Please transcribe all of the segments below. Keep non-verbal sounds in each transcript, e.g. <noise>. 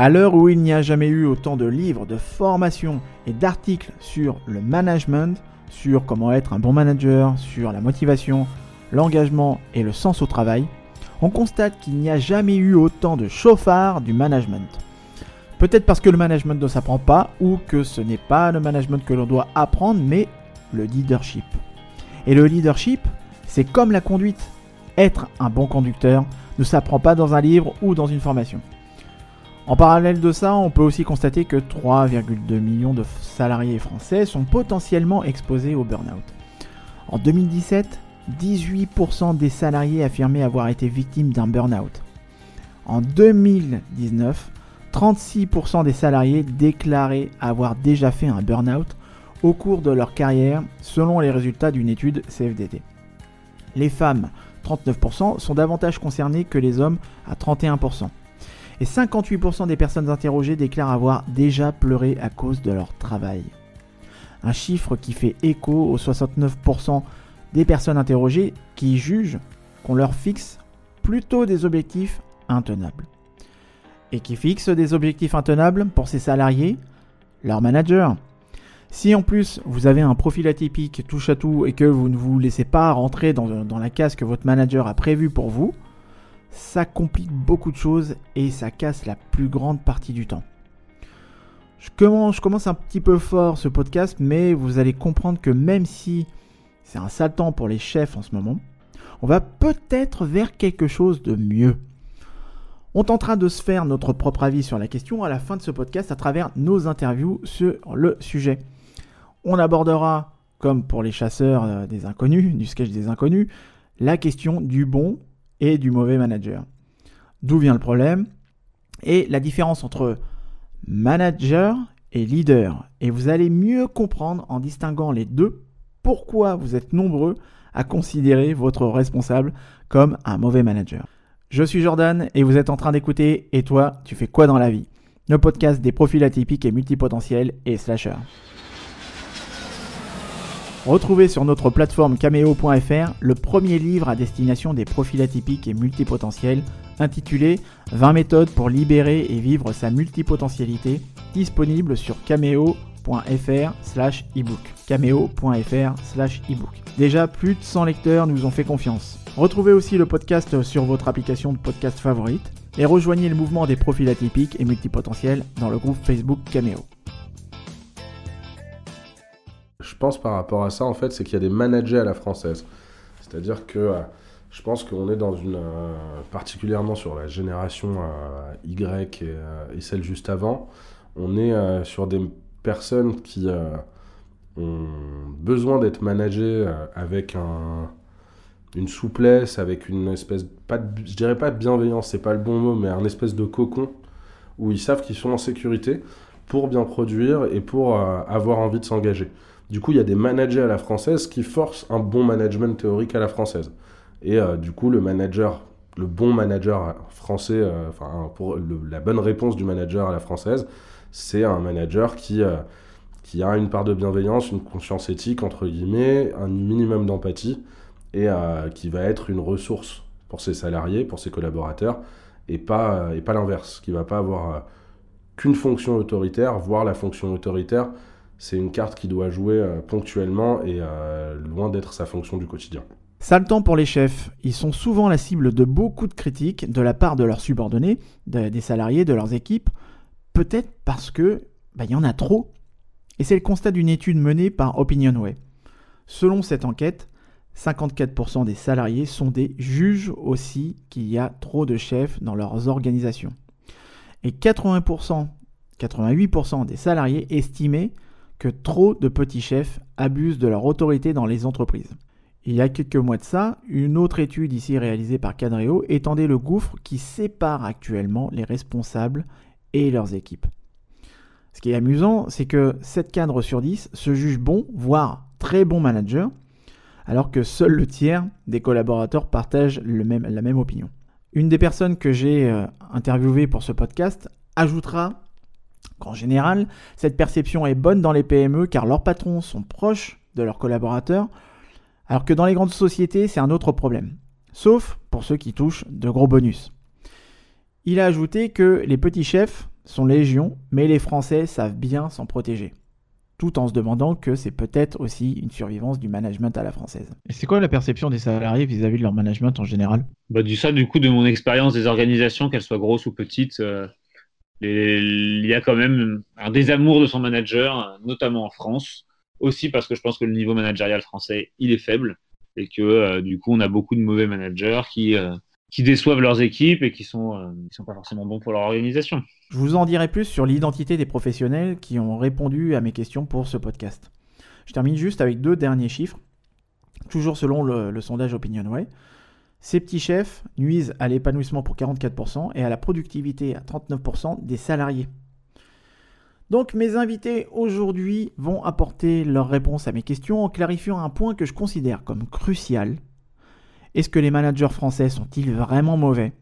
À l'heure où il n'y a jamais eu autant de livres, de formations et d'articles sur le management, sur comment être un bon manager, sur la motivation, l'engagement et le sens au travail, on constate qu'il n'y a jamais eu autant de chauffards du management. Peut-être parce que le management ne s'apprend pas ou que ce n'est pas le management que l'on doit apprendre, mais le leadership. Et le leadership, c'est comme la conduite. Être un bon conducteur ne s'apprend pas dans un livre ou dans une formation. En parallèle de ça, on peut aussi constater que 3,2 millions de salariés français sont potentiellement exposés au burn-out. En 2017, 18% des salariés affirmaient avoir été victimes d'un burn-out. En 2019, 36% des salariés déclaraient avoir déjà fait un burn-out au cours de leur carrière selon les résultats d'une étude CFDT. Les femmes, 39%, sont davantage concernées que les hommes à 31% et 58% des personnes interrogées déclarent avoir déjà pleuré à cause de leur travail. Un chiffre qui fait écho aux 69% des personnes interrogées qui jugent qu'on leur fixe plutôt des objectifs intenables. Et qui fixent des objectifs intenables pour ses salariés, leurs managers. Si en plus vous avez un profil atypique touche à tout et que vous ne vous laissez pas rentrer dans, dans la case que votre manager a prévue pour vous, ça complique beaucoup de choses et ça casse la plus grande partie du temps. Je commence, un petit peu fort ce podcast, mais vous allez comprendre que même si c'est un sale temps pour les chefs en ce moment, on va peut-être vers quelque chose de mieux. On tentera de se faire notre propre avis sur la question à la fin de ce podcast à travers nos interviews sur le sujet. On abordera, comme pour les chasseurs euh, des inconnus, du sketch des inconnus, la question du bon et du mauvais manager. D'où vient le problème? Et la différence entre manager et leader. Et vous allez mieux comprendre en distinguant les deux pourquoi vous êtes nombreux à considérer votre responsable comme un mauvais manager. Je suis Jordan et vous êtes en train d'écouter Et toi, tu fais quoi dans la vie? Le podcast des profils atypiques et multipotentiels et slashers. Retrouvez sur notre plateforme cameo.fr le premier livre à destination des profils atypiques et multipotentiels intitulé 20 méthodes pour libérer et vivre sa multipotentialité disponible sur cameo.fr slash ebook. cameo.fr slash ebook. Déjà plus de 100 lecteurs nous ont fait confiance. Retrouvez aussi le podcast sur votre application de podcast favorite et rejoignez le mouvement des profils atypiques et multipotentiels dans le groupe Facebook Cameo. Je pense par rapport à ça, en fait, c'est qu'il y a des managers à la française. C'est-à-dire que euh, je pense qu'on est dans une. Euh, particulièrement sur la génération euh, Y et, celle juste avant, on est sur des personnes qui ont besoin d'être managées avec un, une souplesse, avec une espèce. Pas de, je dirais pas de bienveillance, c'est pas le bon mot, mais un espèce de cocon où ils savent qu'ils sont en sécurité pour bien produire et pour avoir envie de s'engager. Du coup, il y a des managers à la française qui forcent un bon management théorique à la française. Et euh, du coup, le manager, le bon manager français, euh, pour la bonne réponse du manager à la française, c'est un manager qui, euh, qui a une part de bienveillance, une conscience éthique, entre guillemets, un minimum d'empathie, et qui va être une ressource pour ses salariés, pour ses collaborateurs, et pas, et pas l'inverse, qui va pas avoir qu'une fonction autoritaire, voire la fonction autoritaire c'est une carte qui doit jouer euh, ponctuellement et euh, loin d'être sa fonction du quotidien. Sale temps pour les chefs. Ils sont souvent la cible de beaucoup de critiques de la part de leurs subordonnés, des salariés, de leurs équipes. Peut-être parce que bah, il y en a trop. Et c'est le constat d'une étude menée par Opinionway. Selon cette enquête, 54% des salariés sont des juges aussi qu'il y a trop de chefs dans leurs organisations. Et 80%, 88% des salariés estimaient que trop de petits chefs abusent de leur autorité dans les entreprises. Il y a quelques mois de ça, une autre étude ici réalisée par Cadreo étendait le gouffre qui sépare actuellement les responsables et leurs équipes. Ce qui est amusant, c'est que 7 cadres sur 10 se jugent bons, voire très bons managers, alors que seul le tiers des collaborateurs partagent la même opinion. Une des personnes que j'ai euh, interviewées pour ce podcast ajoutera qu'en général, cette perception est bonne dans les PME car leurs patrons sont proches de leurs collaborateurs, alors que dans les grandes sociétés, c'est un autre problème. Sauf pour ceux qui touchent de gros bonus. Il a ajouté que les petits chefs sont légion, mais les Français savent bien s'en protéger. Tout en se demandant que c'est peut-être aussi une survivance du management à la française. Et c'est quoi la perception des salariés vis-à-vis de leur management en général? Bah, Du ça, du coup, de mon expérience des organisations, qu'elles soient grosses ou petites, euh, il y a quand même un désamour de son manager, notamment en France. Aussi parce que je pense que le niveau managérial français, il est faible et que euh, du coup, on a beaucoup de mauvais managers qui, euh, qui déçoivent leurs équipes et qui sont, euh, sont pas forcément bons pour leur organisation. Je vous en dirai plus sur l'identité des professionnels qui ont répondu à mes questions pour ce podcast. Je termine juste avec deux derniers chiffres, toujours selon le, le sondage OpinionWay. Ces petits chefs nuisent à l'épanouissement pour 44% et à la productivité à 39% des salariés. Donc mes invités aujourd'hui vont apporter leurs réponses à mes questions en clarifiant un point que je considère comme crucial. Est-ce que les managers français sont-ils vraiment mauvais?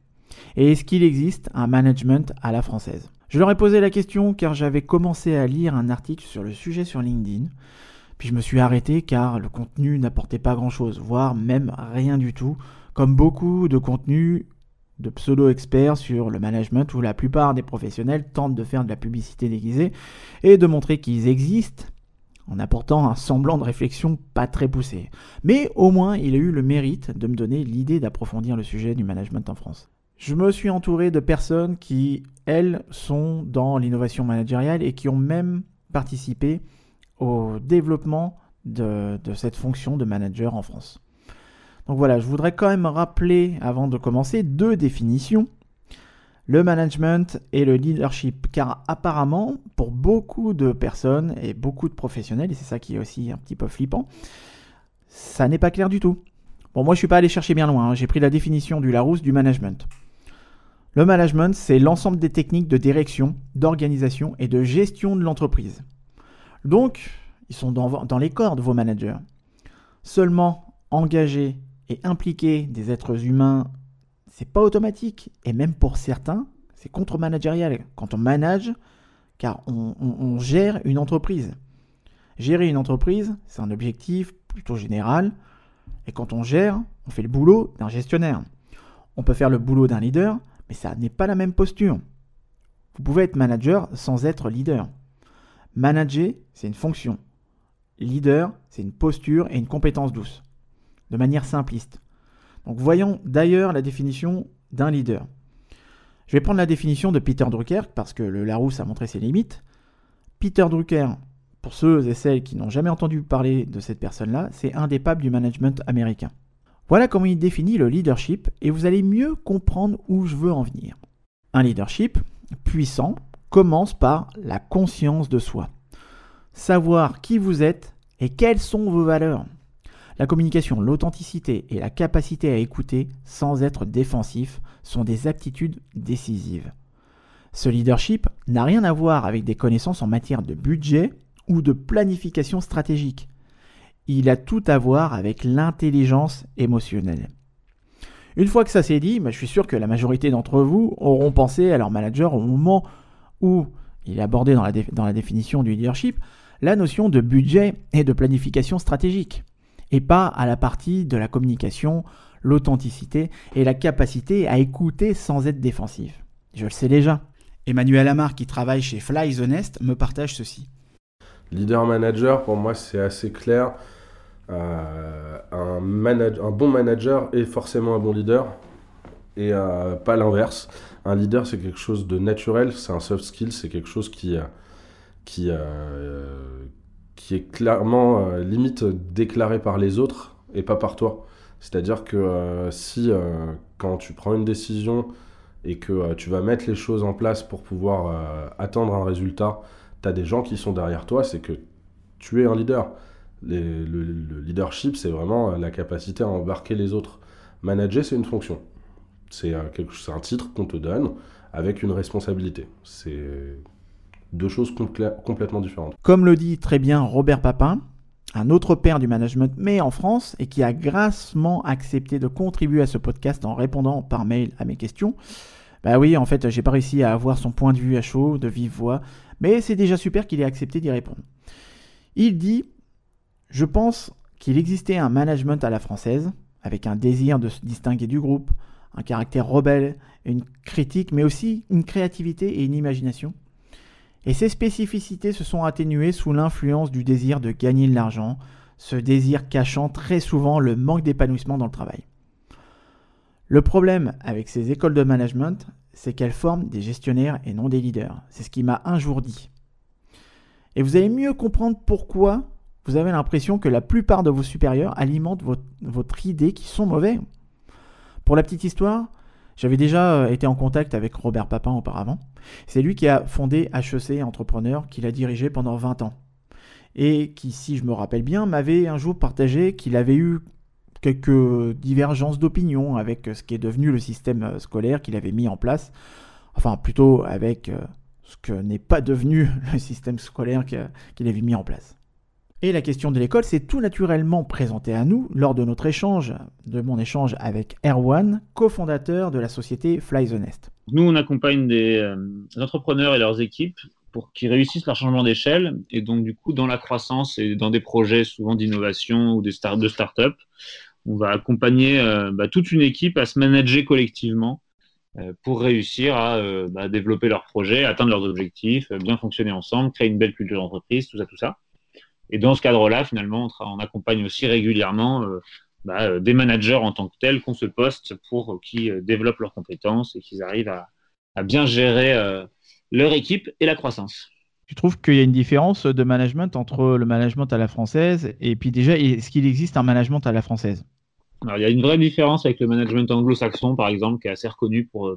Et est-ce qu'il existe un management à la française? Je leur ai posé la question car j'avais commencé à lire un article sur le sujet sur LinkedIn. Puis je me suis arrêté car le contenu n'apportait pas grand-chose, voire même rien du tout comme beaucoup de contenus de pseudo-experts sur le management où la plupart des professionnels tentent de faire de la publicité déguisée et de montrer qu'ils existent en apportant un semblant de réflexion pas très poussé. Mais au moins, il a eu le mérite de me donner l'idée d'approfondir le sujet du management en France. Je me suis entouré de personnes qui, elles, sont dans l'innovation managériale et qui ont même participé au développement de, de cette fonction de manager en France. Donc voilà, je voudrais quand même rappeler, avant de commencer, deux définitions. Le management et le leadership, car apparemment, pour beaucoup de personnes et beaucoup de professionnels, et c'est ça qui est aussi un petit peu flippant, ça n'est pas clair du tout. Bon, moi je suis pas allé chercher bien loin, hein. j'ai pris la définition du Larousse du management. Le management, c'est l'ensemble des techniques de direction, d'organisation et de gestion de l'entreprise. Donc, ils sont dans, dans les cordes, vos managers. Seulement engagés et impliquer des êtres humains, c'est pas automatique. Et même pour certains, c'est contre-managérial. Quand on manage, car on, gère une entreprise. Gérer une entreprise, c'est un objectif plutôt général. Et quand on gère, on fait le boulot d'un gestionnaire. On peut faire le boulot d'un leader, mais ça n'est pas la même posture. Vous pouvez être manager sans être leader. Manager, c'est une fonction. Leader, c'est une posture et une compétence douce de manière simpliste. Donc voyons d'ailleurs la définition d'un leader. Je vais prendre la définition de Peter Drucker parce que le Larousse a montré ses limites. Peter Drucker, pour ceux et celles qui n'ont jamais entendu parler de cette personne-là, c'est un des papes du management américain. Voilà comment il définit le leadership et vous allez mieux comprendre où je veux en venir. Un leadership puissant commence par la conscience de soi. Savoir qui vous êtes et quelles sont vos valeurs. La communication, l'authenticité et la capacité à écouter sans être défensif sont des aptitudes décisives. Ce leadership n'a rien à voir avec des connaissances en matière de budget ou de planification stratégique. Il a tout à voir avec l'intelligence émotionnelle. Une fois que ça s'est dit, bah, je suis sûr que la majorité d'entre vous auront pensé à leur manager au moment où il est abordé dans la, dans la définition du leadership la notion de budget et de planification stratégique et pas à la partie de la communication, l'authenticité et la capacité à écouter sans être défensif. Je le sais déjà. Emmanuel Amar, qui travaille chez Fly the Nest, me partage ceci. Leader manager, pour moi, c'est assez clair. Euh, un, un, bon manager est forcément un bon leader et euh, pas l'inverse. Un leader, c'est quelque chose de naturel, c'est un soft skill, c'est quelque chose qui, euh, qui, est clairement euh, limite déclaré par les autres et pas par toi. C'est-à-dire que euh, si euh, quand tu prends une décision et que tu vas mettre les choses en place pour pouvoir attendre un résultat, tu as des gens qui sont derrière toi, c'est que tu es un leader. le, leadership, c'est vraiment la capacité à embarquer les autres. Manager, c'est une fonction. C'est un, un titre qu'on te donne avec une responsabilité. C'est deux choses complètement différentes. Comme le dit très bien Robert Papin, un autre père du management, mais en France, et qui a grassement accepté de contribuer à ce podcast en répondant par mail à mes questions. Bah oui, en fait, j'ai pas réussi à avoir son point de vue à chaud, de vive voix, mais c'est déjà super qu'il ait accepté d'y répondre. Il dit Je pense qu'il existait un management à la française, avec un désir de se distinguer du groupe, un caractère rebelle, une critique, mais aussi une créativité et une imagination. Et ces spécificités se sont atténuées sous l'influence du désir de gagner de l'argent, ce désir cachant très souvent le manque d'épanouissement dans le travail. Le problème avec ces écoles de management, c'est qu'elles forment des gestionnaires et non des leaders. C'est ce qui m'a un jour dit. Et vous allez mieux comprendre pourquoi vous avez l'impression que la plupart de vos supérieurs alimentent votre, idée qui sont mauvais. Pour la petite histoire, j'avais déjà euh, été en contact avec Robert Papin auparavant. C'est lui qui a fondé HEC Entrepreneur, qu'il a dirigé pendant 20 ans. Et qui, si je me rappelle bien, m'avait un jour partagé qu'il avait eu quelques divergences d'opinion avec ce qui est devenu le système euh, scolaire qu'il avait mis en place. Enfin, plutôt avec euh, ce que n'est pas devenu <laughs> le système scolaire qu'il avait mis en place. Et la question de l'école s'est tout naturellement présentée à nous lors de notre échange, de mon échange avec Erwan, cofondateur de la société Fly the Nest. Nous, on accompagne des, euh, entrepreneurs et leurs équipes pour qu'ils réussissent leur changement d'échelle. Et donc, du coup, dans la croissance et dans des projets souvent d'innovation ou des start de start-up, on va accompagner euh, bah, toute une équipe à se manager collectivement euh, pour réussir à bah, développer leurs projets, atteindre leurs objectifs, bien fonctionner ensemble, créer une belle culture d'entreprise, tout ça, tout ça. Et dans ce cadre-là, finalement, on, accompagne aussi régulièrement euh, bah, euh, des managers en tant que tels qu'on se poste pour euh, qu'ils développent leurs compétences et qu'ils arrivent à, bien gérer leur équipe et la croissance. Tu trouves qu'il y a une différence de management entre le management à la française et puis déjà, est-ce qu'il existe un management à la française? Alors, il y a une vraie différence avec le management anglo-saxon, par exemple, qui est assez reconnu pour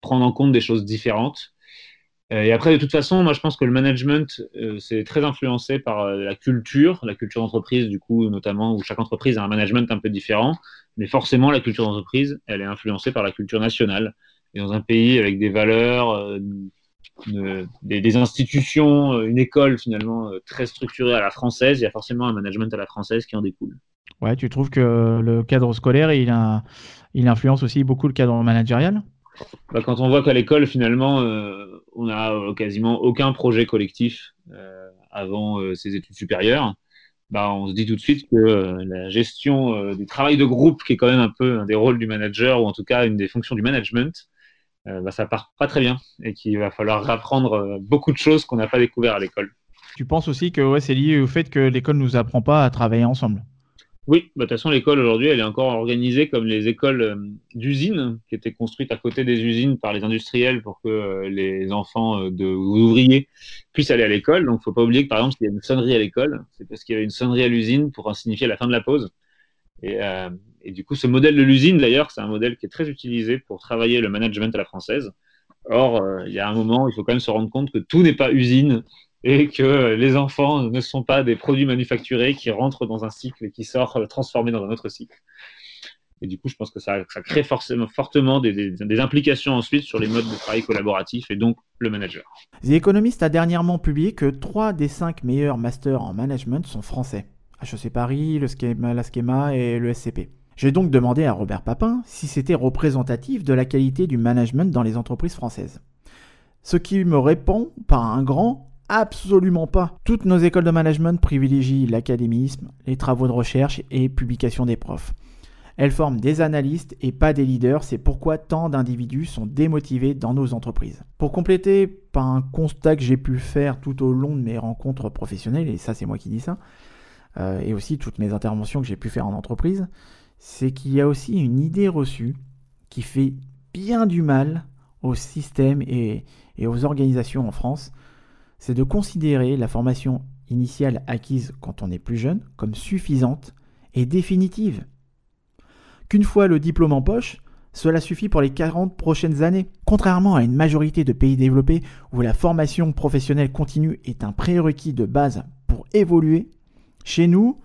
prendre en compte des choses différentes. Euh, et après, de toute façon, moi, je pense que le management, euh, c'est très influencé par euh, la culture, la culture d'entreprise, du coup, notamment, où chaque entreprise a un management un peu différent. Mais forcément, la culture d'entreprise, elle est influencée par la culture nationale. Et dans un pays avec des valeurs, des, institutions, une école finalement très structurée à la française, il y a forcément un management à la française qui en découle. Ouais, tu trouves que le cadre scolaire, il, il influence aussi beaucoup le cadre managérial? Bah, quand on voit qu'à l'école, finalement, euh, on n'a euh, quasiment aucun projet collectif euh, avant ses études supérieures, bah, on se dit tout de suite que la gestion du travail de groupe, qui est quand même un peu un des rôles du manager, ou en tout cas une des fonctions du management, bah, ça part pas très bien et qu'il va falloir apprendre beaucoup de choses qu'on n'a pas découvert à l'école. Tu penses aussi que c'est lié au fait que l'école ne nous apprend pas à travailler ensemble? Oui, bah, de toute façon, l'école aujourd'hui, elle est encore organisée comme les écoles euh, d'usines qui étaient construites à côté des usines par les industriels pour que euh, les enfants euh, ouvriers puissent aller à l'école. Donc, il ne faut pas oublier que, par exemple, s'il y a une sonnerie à l'école, c'est parce qu'il y avait une sonnerie à l'usine pour signifier la fin de la pause. Et, et du coup, ce modèle de l'usine, d'ailleurs, c'est un modèle qui est très utilisé pour travailler le management à la française. Or, il y a un moment, il faut quand même se rendre compte que tout n'est pas usine et que les enfants ne sont pas des produits manufacturés qui rentrent dans un cycle et qui sortent transformés dans un autre cycle. Et du coup, je pense que ça, crée fortement des, implications ensuite sur les modes de travail collaboratif et donc le manager. The Economist a dernièrement publié que 3 des 5 meilleurs masters en management sont français. HEC Paris, le la Schema et le SCP. J'ai donc demandé à Robert Papin si c'était représentatif de la qualité du management dans les entreprises françaises. Ce qui me répond par un grand Absolument pas. Toutes nos écoles de management privilégient l'académisme, les travaux de recherche et publication des profs. Elles forment des analystes et pas des leaders, c'est pourquoi tant d'individus sont démotivés dans nos entreprises. Pour compléter par un constat que j'ai pu faire tout au long de mes rencontres professionnelles, et ça c'est moi qui dis ça, euh, et aussi toutes mes interventions que j'ai pu faire en entreprise, c'est qu'il y a aussi une idée reçue qui fait bien du mal au système et aux organisations en France c'est de considérer la formation initiale acquise quand on est plus jeune comme suffisante et définitive. Qu'une fois le diplôme en poche, cela suffit pour les 40 prochaines années. Contrairement à une majorité de pays développés où la formation professionnelle continue est un prérequis de base pour évoluer, chez nous,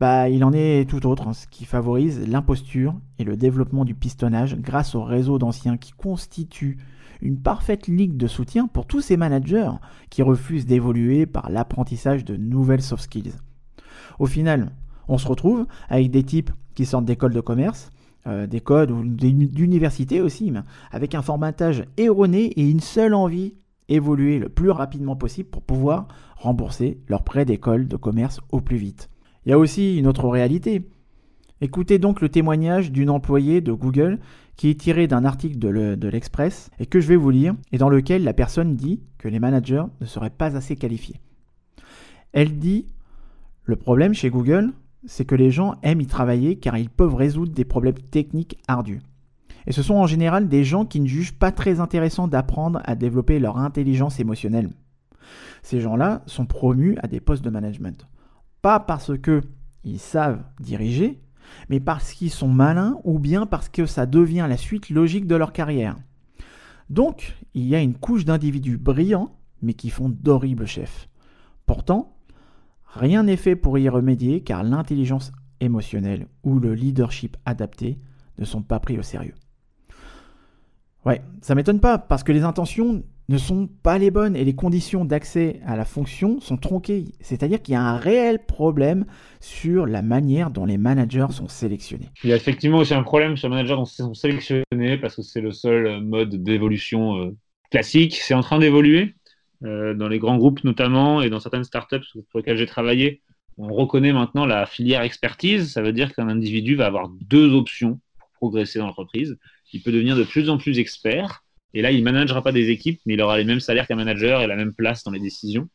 bah, il en est tout autre, hein, ce qui favorise l'imposture et le développement du pistonnage grâce au réseau d'anciens qui constitue une parfaite ligue de soutien pour tous ces managers qui refusent d'évoluer par l'apprentissage de nouvelles soft skills. Au final, on se retrouve avec des types qui sortent d'écoles de commerce, euh, des codes ou d'université aussi, avec un formatage erroné et une seule envie, évoluer le plus rapidement possible pour pouvoir rembourser leur prêt d'école de commerce au plus vite. Il y a aussi une autre réalité. Écoutez donc le témoignage d'une employée de Google qui est tiré d'un article de l'Express et que je vais vous lire et dans lequel la personne dit que les managers ne seraient pas assez qualifiés. Elle dit Le problème chez Google, c'est que les gens aiment y travailler car ils peuvent résoudre des problèmes techniques ardus. Et ce sont en général des gens qui ne jugent pas très intéressant d'apprendre à développer leur intelligence émotionnelle. Ces gens-là sont promus à des postes de management. Pas parce qu'ils savent diriger, mais parce qu'ils sont malins ou bien parce que ça devient la suite logique de leur carrière. Donc, il y a une couche d'individus brillants, mais qui font d'horribles chefs. Pourtant, rien n'est fait pour y remédier car l'intelligence émotionnelle ou le leadership adapté ne sont pas pris au sérieux. Ouais, ça m'étonne pas parce que les intentions ne sont pas les bonnes et les conditions d'accès à la fonction sont tronquées. C'est-à-dire qu'il y a un réel problème sur la manière dont les managers sont sélectionnés. Il y a effectivement aussi un problème sur les managers dont ils sont sélectionnés parce que c'est le seul mode d'évolution euh, classique. C'est en train d'évoluer euh, dans les grands groupes notamment et dans certaines startups pour lesquelles j'ai travaillé. On reconnaît maintenant la filière expertise. Ça veut dire qu'un individu va avoir deux options pour progresser dans l'entreprise. Il peut devenir de plus en plus expert et là, il ne managera pas des équipes, mais il aura les mêmes salaires qu'un manager et la même place dans les décisions.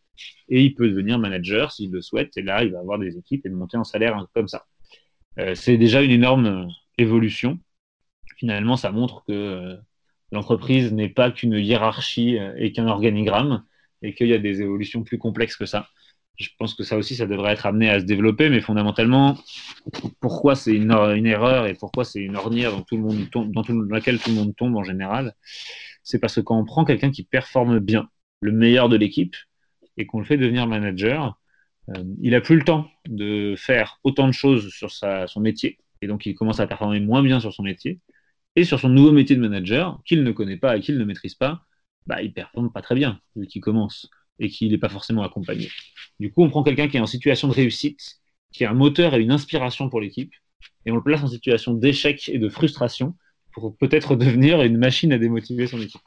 Et il peut devenir manager s'il le souhaite. Et là, il va avoir des équipes et monter en salaire comme ça. Euh, c'est déjà une énorme euh, évolution. Finalement, ça montre que euh, l'entreprise n'est pas qu'une hiérarchie et qu'un organigramme et qu'il y a des évolutions plus complexes que ça. Je pense que ça aussi, ça devrait être amené à se développer, mais fondamentalement, pourquoi c'est une, erreur et pourquoi c'est une ornière dans, laquelle tout le monde tombe en général C'est parce que quand on prend quelqu'un qui performe bien, le meilleur de l'équipe, et qu'on le fait devenir manager, euh, il n'a plus le temps de faire autant de choses sur son métier, et donc il commence à performer moins bien sur son métier, et sur son nouveau métier de manager, qu'il ne connaît pas et qu'il ne maîtrise pas, bah, il performe pas très bien, vu qu'il commence et qu'il n'est pas forcément accompagné. Du coup, on prend quelqu'un qui est en situation de réussite, qui est un moteur et une inspiration pour l'équipe, et on le place en situation d'échec et de frustration pour peut-être <laughs> devenir une machine à démotiver son équipe.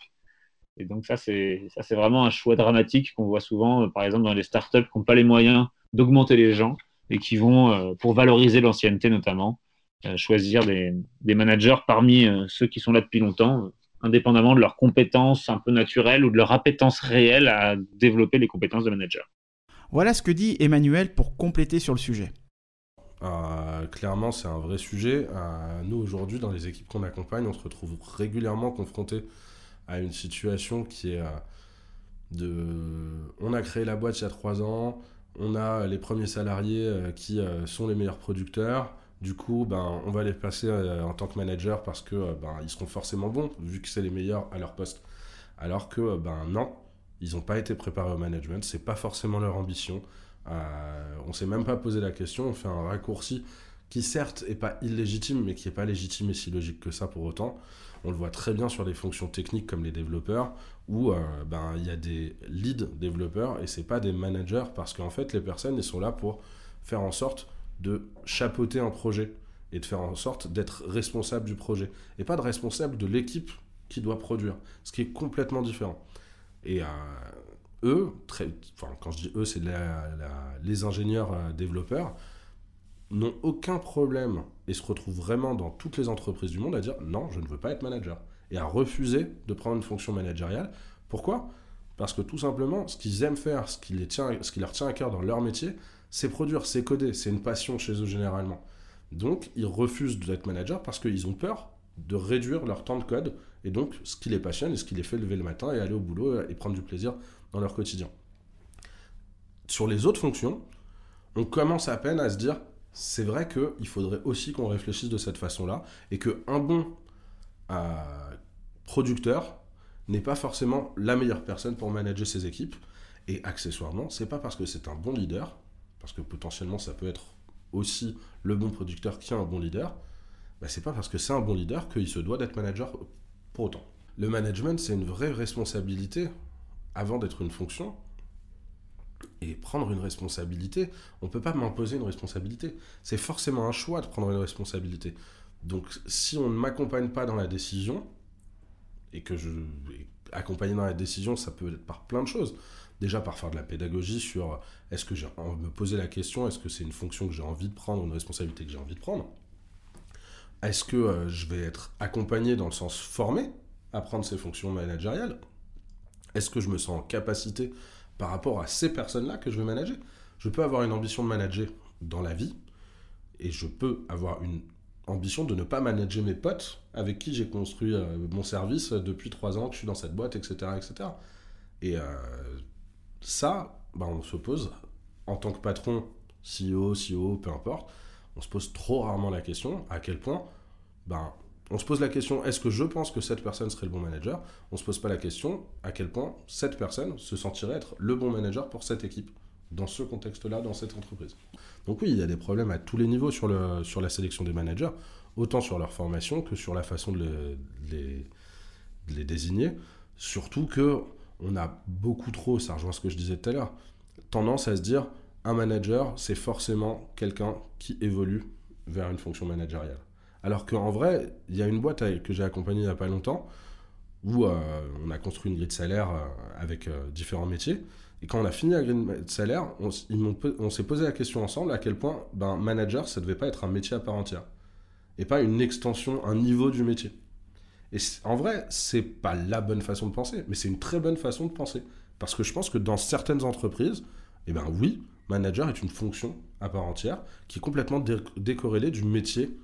Et donc ça, c'est vraiment un choix dramatique qu'on voit souvent, euh, par exemple dans les startups qui n'ont pas les moyens d'augmenter les gens et qui vont, euh, pour valoriser l'ancienneté notamment, euh, choisir des, managers parmi ceux qui sont là depuis longtemps, indépendamment de leurs compétences un peu naturelles ou de leur appétence réelle à développer les compétences de manager. Voilà ce que dit Emmanuel pour compléter sur le sujet. Euh, clairement, c'est un vrai sujet. Euh, nous, aujourd'hui, dans les équipes qu'on accompagne, on se retrouve régulièrement confrontés à une situation qui est euh, de... On a créé la boîte il y a trois ans, on a les premiers salariés qui sont les meilleurs producteurs, du coup, ben, on va les placer euh, en tant que manager parce que euh, ben, ils seront forcément bons, vu que c'est les meilleurs à leur poste. Alors que, euh, ben non, ils n'ont pas été préparés au management, c'est pas forcément leur ambition. on s'est même pas posé la question, on fait un raccourci qui certes est pas illégitime, mais qui est pas légitime et si logique que ça pour autant. On le voit très bien sur les fonctions techniques comme les développeurs, où ben il y a des lead développeurs et c'est pas des managers parce qu'en fait les personnes elles sont là pour faire en sorte de chapeauter un projet et de faire en sorte d'être responsable du projet et pas de responsable de l'équipe qui doit produire, ce qui est complètement différent. Et euh, eux, très, quand je dis eux, c'est les ingénieurs euh, développeurs, n'ont aucun problème et se retrouvent vraiment dans toutes les entreprises du monde à dire non, je ne veux pas être manager et à refuser de prendre une fonction managériale. Pourquoi? Parce que tout simplement, ce qu'ils aiment faire, ce qui, les ce qui leur tient à cœur dans leur métier, c'est produire, c'est coder, c'est une passion chez eux généralement. Donc, ils refusent d'être manager parce qu'ils ont peur de réduire leur temps de code et donc ce qui les passionne et ce qui les fait lever le matin et aller au boulot et prendre du plaisir dans leur quotidien. Sur les autres fonctions, on commence à peine à se dire c'est vrai qu'il faudrait aussi qu'on réfléchisse de cette façon-là et qu'un bon euh, producteur n'est pas forcément la meilleure personne pour manager ses équipes. Et accessoirement, c'est pas parce que c'est un bon leader parce que potentiellement ça peut être aussi le bon producteur qui est un bon leader, bah, c'est pas parce que c'est un bon leader qu'il se doit d'être manager pour autant. Le management, c'est une vraie responsabilité avant d'être une fonction. Et prendre une responsabilité, on ne peut pas m'imposer une responsabilité. C'est forcément un choix de prendre une responsabilité. Donc si on ne m'accompagne pas dans la décision, et que je accompagner dans la décision, ça peut être par plein de choses. Déjà par faire de la pédagogie sur est-ce que j'ai me poser la question, est-ce que c'est une fonction que j'ai envie de prendre, une responsabilité que j'ai envie de prendre. Est-ce que euh, je vais être accompagné dans le sens formé à prendre ces fonctions managériales? Est-ce que je me sens en capacité par rapport à ces personnes-là que je vais manager? Je peux avoir une ambition de manager dans la vie et je peux avoir une ambition de ne pas manager mes potes avec qui j'ai construit euh, mon service depuis trois ans que je suis dans cette boîte, etc. etc. Et euh, ça, bah, on se pose en tant que patron, CEO, CEO, peu importe, on se pose trop rarement la question à quel point ben, on se pose la question est-ce que je pense que cette personne serait le bon manager? On se pose pas la question à quel point cette personne se sentirait être le bon manager pour cette équipe dans ce contexte-là, dans cette entreprise. Donc oui, il y a des problèmes à tous les niveaux sur, le, sur la sélection des managers, autant sur leur formation que sur la façon de les, les désigner. Surtout que on a beaucoup trop, ça rejoint ce que je disais tout à l'heure, tendance à se dire un manager, c'est forcément quelqu'un qui évolue vers une fonction managériale. Alors qu'en vrai, il y a une boîte que j'ai accompagnée il n'y a pas longtemps où euh, on a construit une grille de salaire euh, avec euh, différents métiers. Et quand on a fini la grille de salaire, on, on s'est posé la question ensemble à quel point ben, manager, ça devait pas être un métier à part entière. Et pas une extension, un niveau du métier. Et en vrai, c'est pas la bonne façon de penser, mais c'est une très bonne façon de penser. Parce que je pense que dans certaines entreprises, eh ben oui, manager est une fonction à part entière qui est complètement décorrélée du métier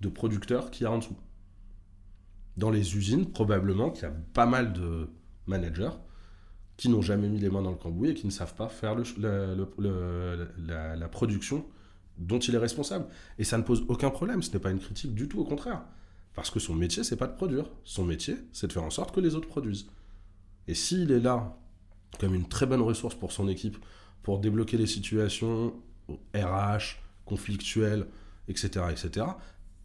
de producteur qu'il y a en dessous. Dans les usines, probablement qu'il y a pas mal de managers qui n'ont jamais mis les mains dans le cambouis et qui ne savent pas faire le, la, production dont il est responsable. Et ça ne pose aucun problème, ce n'est pas une critique du tout, au contraire. Parce que son métier, c'est pas de produire. Son métier, c'est de faire en sorte que les autres produisent. Et s'il est là comme une très bonne ressource pour son équipe, pour débloquer les situations RH, conflictuelles, etc., etc.,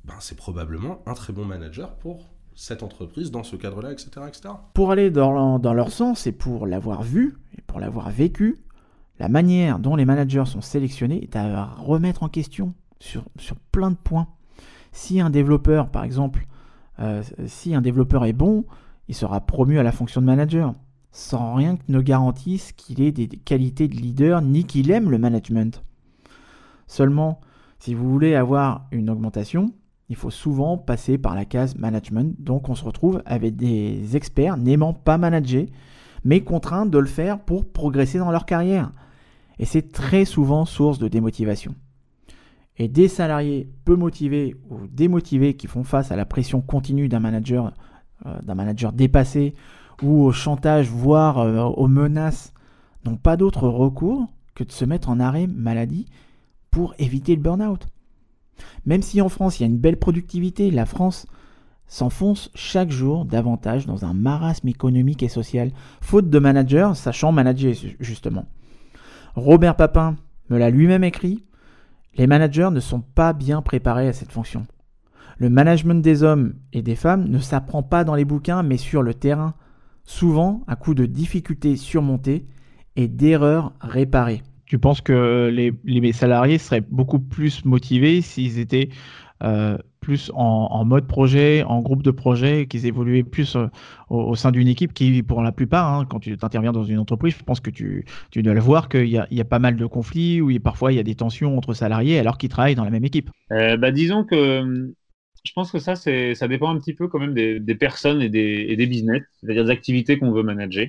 ben, c'est probablement un très bon manager pour cette entreprise dans ce cadre-là, etc., etc. Pour aller dans, dans leur sens et pour l'avoir vu et pour l'avoir vécu, la manière dont les managers sont sélectionnés est à remettre en question sur, sur plein de points. Si un développeur, par exemple, euh, si un développeur est bon, il sera promu à la fonction de manager, sans rien ne garantisse qu'il ait des qualités de leader ni qu'il aime le management. Seulement, si vous voulez avoir une augmentation, il faut souvent passer par la case management. Donc on se retrouve avec des experts n'aimant pas manager, mais contraints de le faire pour progresser dans leur carrière. Et c'est très souvent source de démotivation. Et des salariés peu motivés ou démotivés qui font face à la pression continue d'un manager, euh, d'un manager dépassé ou au chantage, voire euh, aux menaces, n'ont pas d'autre recours que de se mettre en arrêt maladie pour éviter le burn-out. Même si en France il y a une belle productivité, la France s'enfonce chaque jour davantage dans un marasme économique et social, faute de managers sachant manager justement. Robert Papin me l'a lui-même écrit, les managers ne sont pas bien préparés à cette fonction. Le management des hommes et des femmes ne s'apprend pas dans les bouquins mais sur le terrain, souvent à coup de difficultés surmontées et d'erreurs réparées. Tu penses que les, salariés seraient beaucoup plus motivés s'ils étaient euh, plus en, mode projet, en groupe de projet, qu'ils évoluaient plus euh, au, sein d'une équipe qui, pour la plupart, hein, quand tu interviens dans une entreprise, je pense que tu, dois le voir qu'il y, a, pas mal de conflits, où parfois il y a des tensions entre salariés alors qu'ils travaillent dans la même équipe. Euh, bah, disons que je pense que ça, ça dépend un petit peu quand même des, personnes et des, des business, c'est-à-dire des activités qu'on veut manager.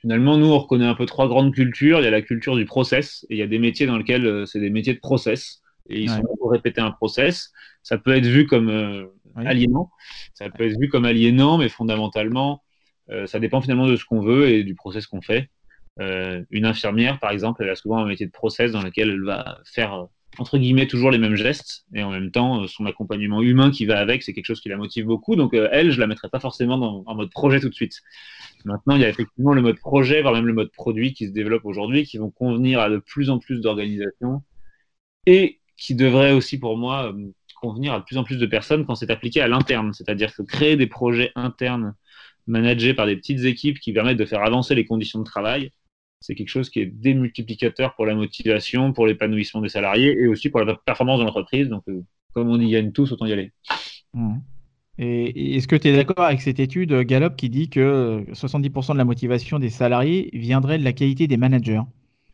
Finalement, nous, on reconnaît un peu trois grandes cultures. Il y a la culture du process, et il y a des métiers dans lesquels euh, c'est des métiers de process, et ils sont là pour répéter un process. Ça peut être vu comme euh, aliénant, ça peut être vu comme aliénant, mais fondamentalement, euh, ça dépend finalement de ce qu'on veut et du process qu'on fait. une infirmière, par exemple, elle a souvent un métier de process dans lequel elle va faire entre guillemets toujours les mêmes gestes et en même temps son accompagnement humain qui va avec c'est quelque chose qui la motive beaucoup. Donc elle je la mettrai pas forcément dans, en mode projet tout de suite. Maintenant, il y a effectivement le mode projet, voire même le mode produit qui se développe aujourd'hui, qui vont convenir à de plus en plus d'organisations et qui devrait aussi, pour moi, convenir à de plus en plus de personnes quand c'est appliqué à l'interne. C'est-à-dire que créer des projets internes managés par des petites équipes qui permettent de faire avancer les conditions de travail, c'est quelque chose qui est démultiplicateur pour la motivation, pour l'épanouissement des salariés et aussi pour la performance de l'entreprise. Donc, euh, comme on y gagne tous, autant y aller. Mmh. Et est-ce que tu es d'accord avec cette étude Gallup qui dit que 70% de la motivation des salariés viendrait de la qualité des managers?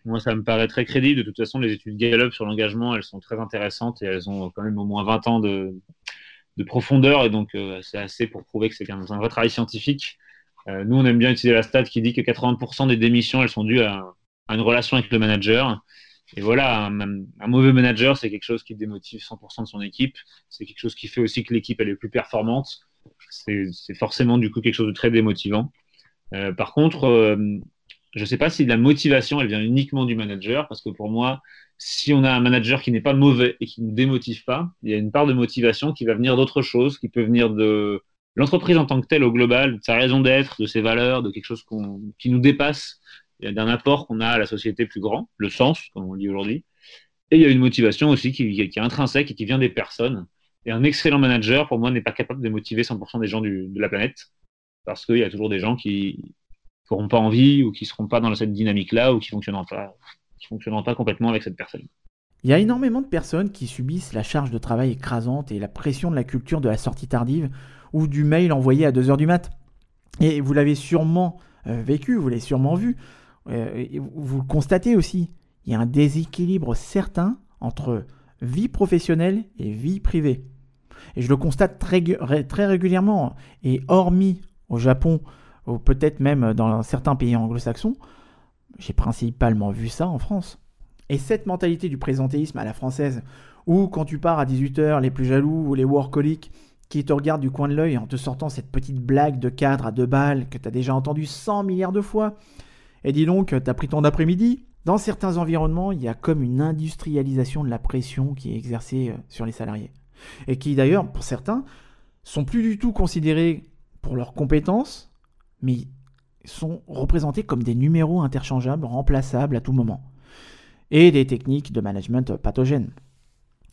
Moi, ça me paraît très crédible. De toute façon, les études Gallup sur l'engagement, elles sont très intéressantes et elles ont quand même au moins 20 ans de, profondeur. Et donc, euh, c'est assez pour prouver que c'est un, vrai travail scientifique. Euh, nous, on aime bien utiliser la stat qui dit que 80% des démissions, elles sont dues à, une relation avec le manager. Et voilà, un, mauvais manager, c'est quelque chose qui démotive 100% de son équipe. C'est quelque chose qui fait aussi que l'équipe elle est plus performante. C'est forcément du coup quelque chose de très démotivant. Euh, par contre, je ne sais pas si la motivation elle vient uniquement du manager, parce que pour moi, si on a un manager qui n'est pas mauvais et qui ne démotive pas, il y a une part de motivation qui va venir d'autre chose, qui peut venir de l'entreprise en tant que telle au global, de sa raison d'être, de ses valeurs, de quelque chose qui nous dépasse, d'un apport qu'on a à la société plus grand, le sens, comme on le dit aujourd'hui. Et il y a une motivation aussi qui, qui, est intrinsèque et qui vient des personnes. Et un excellent manager, pour moi, n'est pas capable de motiver 100% des gens de la planète, parce qu'il y a toujours des gens qui n'auront pas envie ou qui ne seront pas dans cette dynamique-là ou qui ne fonctionneront pas, qui fonctionneront pas complètement avec cette personne. Il y a énormément de personnes qui subissent la charge de travail écrasante et la pression de la culture de la sortie tardive ou du mail envoyé à 2h du mat. Et vous l'avez sûrement euh, vécu, vous l'avez sûrement vu. Euh, vous le constatez aussi, il y a un déséquilibre certain entre vie professionnelle et vie privée. Et je le constate très, très régulièrement. Et hormis au Japon, ou peut-être même dans certains pays anglo-saxons, j'ai principalement vu ça en France. Et cette mentalité du présentéisme à la française, où quand tu pars à 18h, les plus jaloux ou les workaholics qui te regardent du coin de l'œil en te sortant cette petite blague de cadre à deux balles que tu as déjà entendu 100 milliards de fois, et dis donc, t'as pris ton après-midi Dans certains environnements, il y a comme une industrialisation de la pression qui est exercée euh, sur les salariés. Et qui d'ailleurs, pour certains, sont plus du tout considérés pour leurs compétences, mais sont représentés comme des numéros interchangeables, remplaçables à tout moment. Et des techniques de management pathogènes.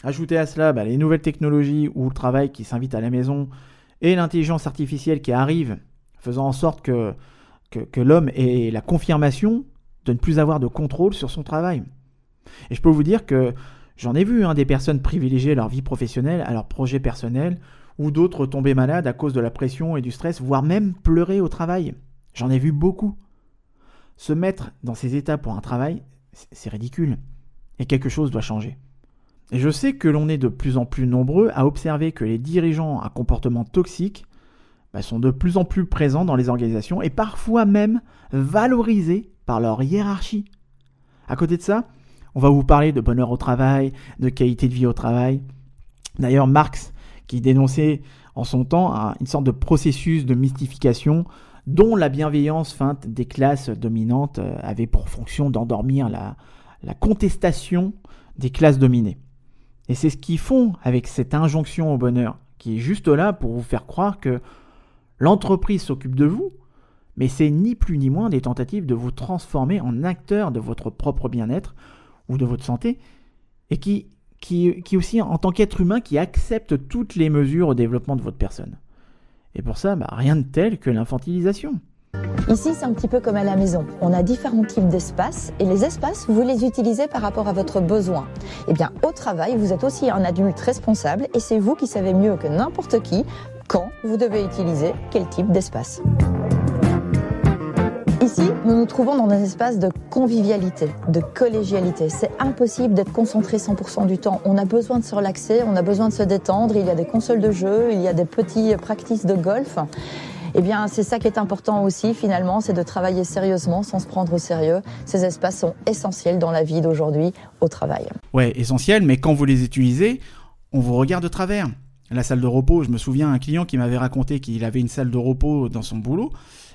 Ajoutez à cela bah, les nouvelles technologies ou le travail qui s'invite à la maison et l'intelligence artificielle qui arrive, faisant en sorte que que, l'homme ait la confirmation de ne plus avoir de contrôle sur son travail. Et je peux vous dire que j'en ai vu hein, des personnes privilégier leur vie professionnelle à leur projet personnel, ou d'autres tomber malades à cause de la pression et du stress, voire même pleurer au travail. J'en ai vu beaucoup. Se mettre dans ces états pour un travail, c'est ridicule. Et quelque chose doit changer. Et je sais que l'on est de plus en plus nombreux à observer que les dirigeants à comportement toxique bah, sont de plus en plus présents dans les organisations et parfois même valorisés par leur hiérarchie. À côté de ça, on va vous parler de bonheur au travail, de qualité de vie au travail. D'ailleurs, Marx, qui dénonçait en son temps une sorte de processus de mystification dont la bienveillance feinte des classes dominantes euh, avait pour fonction d'endormir la, la contestation des classes dominées. Et c'est ce qu'ils font avec cette injonction au bonheur, qui est juste là pour vous faire croire que L'entreprise s'occupe de vous, mais c'est ni plus ni moins des tentatives de vous transformer en acteur de votre propre bien-être ou de votre santé, et qui, qui, qui aussi en tant qu'être humain qui accepte toutes les mesures au développement de votre personne. Et pour ça, bah, rien de tel que l'infantilisation. Ici, c'est un petit peu comme à la maison. On a différents types d'espaces et les espaces, vous les utilisez par rapport à votre besoin. Eh bien, au travail, vous êtes aussi un adulte responsable et c'est vous qui savez mieux que n'importe qui quand vous devez utiliser quel type d'espace. Ici, nous nous trouvons dans un espace de convivialité, de collégialité. C'est impossible d'être concentré 100% du temps. On a besoin de se relaxer, on a besoin de se détendre. Il y a des consoles de jeux, il y a des petits practices de golf. Eh bien, c'est ça qui est important aussi, finalement, c'est de travailler sérieusement sans se prendre au sérieux. Ces espaces sont essentiels dans la vie d'aujourd'hui, au travail. Ouais, essentiels, mais quand vous les utilisez, on vous regarde de travers la salle de repos. Je me souviens un client qui m'avait raconté qu'il avait une salle de repos dans son boulot.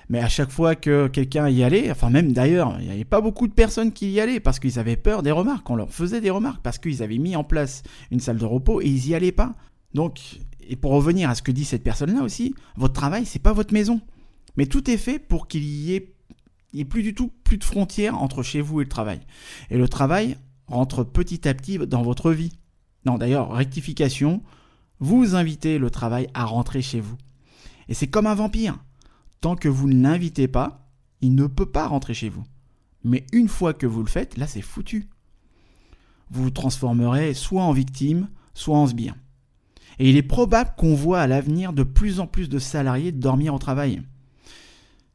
Mais à chaque fois que quelqu'un y allait, enfin même d'ailleurs, il n'y avait pas beaucoup de personnes qui y allaient parce qu'ils avaient peur des remarques. On leur faisait des remarques parce qu'ils avaient mis en place une salle de repos et ils n'y allaient pas. Donc, et pour revenir à ce que dit cette personne-là aussi, votre travail, c'est pas votre maison. Mais tout est fait pour qu'il y ait, plus du tout plus de frontières entre chez vous et le travail. Et le travail rentre petit à petit dans votre vie. Non, d'ailleurs, rectification, vous invitez le travail à rentrer chez vous. Et c'est comme un vampire. Tant que vous ne l'invitez pas, il ne peut pas rentrer chez vous. Mais une fois que vous le faites, là c'est foutu. Vous vous transformerez soit en victime, soit en sbire. Et il est probable qu'on voit à l'avenir de plus en plus de salariés dormir au travail.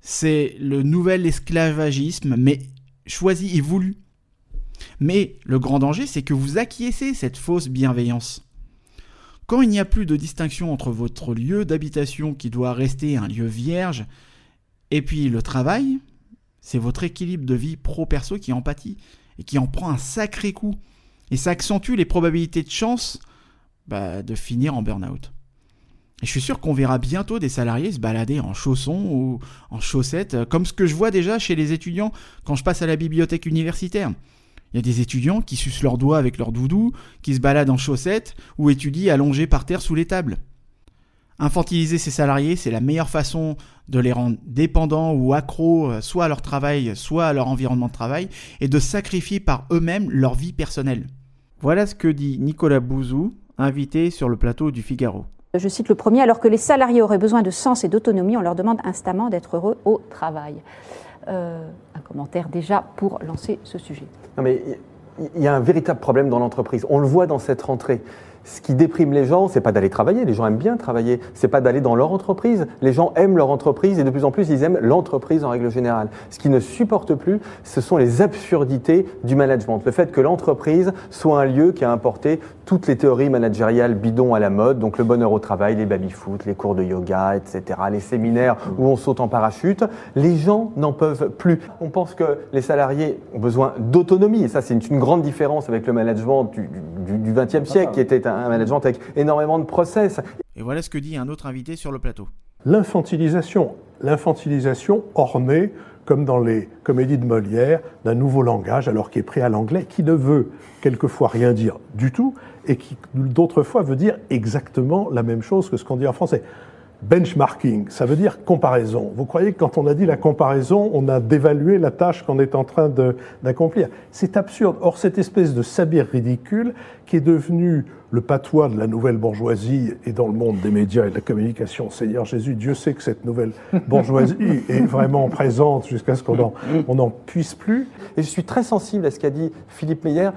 C'est le nouvel esclavagisme, mais choisi et voulu. Mais le grand danger, c'est que vous acquiescez cette fausse bienveillance. Quand il n'y a plus de distinction entre votre lieu d'habitation qui doit rester un lieu vierge et puis le travail, c'est votre équilibre de vie pro-perso qui en pâtit et qui en prend un sacré coup. Et ça accentue les probabilités de chance bah, de finir en burn-out. Et je suis sûr qu'on verra bientôt des salariés se balader en chaussons ou en chaussettes, euh, comme ce que je vois déjà chez les étudiants quand je passe à la bibliothèque universitaire. Il y a des étudiants qui sucent leurs doigts avec leur doudou, qui se baladent en chaussettes ou étudient allongés par terre sous les tables. Infantiliser ces salariés, c'est la meilleure façon de les rendre dépendants ou accros euh, soit à leur travail, soit à leur environnement de travail, et de sacrifier par eux-mêmes leur vie personnelle. Voilà ce que dit Nicolas Bouzou, invité sur le plateau du Figaro. Je cite le premier, alors que les salariés auraient besoin de sens et d'autonomie, on leur demande instamment d'être heureux au travail. Euh, un commentaire déjà pour lancer ce sujet. Non mais il y a un véritable problème dans l'entreprise. On le voit dans cette rentrée ce qui déprime les gens, c'est pas d'aller travailler. Les gens aiment bien travailler. C'est pas d'aller dans leur entreprise. Les gens aiment leur entreprise et de plus en plus, ils aiment l'entreprise en règle générale. Ce qui ne supporte plus, ce sont les absurdités du management. Le fait que l'entreprise soit un lieu qui a importé toutes les théories managériales bidons à la mode, donc le bonheur au travail, les baby-foot, les cours de yoga, etc., les séminaires où on saute en parachute. Les gens n'en peuvent plus. On pense que les salariés ont besoin d'autonomie. Et ça, c'est une, grande différence avec le management du, du, 20e siècle, qui était un un management avec énormément de process. Et voilà ce que dit un autre invité sur le plateau. L'infantilisation, l'infantilisation ornée, comme dans les comédies de Molière, d'un nouveau langage, alors qui est pris à l'anglais, qui ne veut quelquefois rien dire du tout, et qui d'autres fois veut dire exactement la même chose que ce qu'on dit en français. Benchmarking, ça veut dire comparaison. Vous croyez que quand on a dit la comparaison, on a dévalué la tâche qu'on est en train d'accomplir? C'est absurde. Or, cette espèce de sabir ridicule qui est devenu le patois de la nouvelle bourgeoisie et dans le monde des médias et de la communication, Seigneur Jésus, Dieu sait que cette nouvelle bourgeoisie <laughs> est vraiment présente jusqu'à ce qu'on n'en puisse plus. Et je suis très sensible à ce qu'a dit Philippe Meyer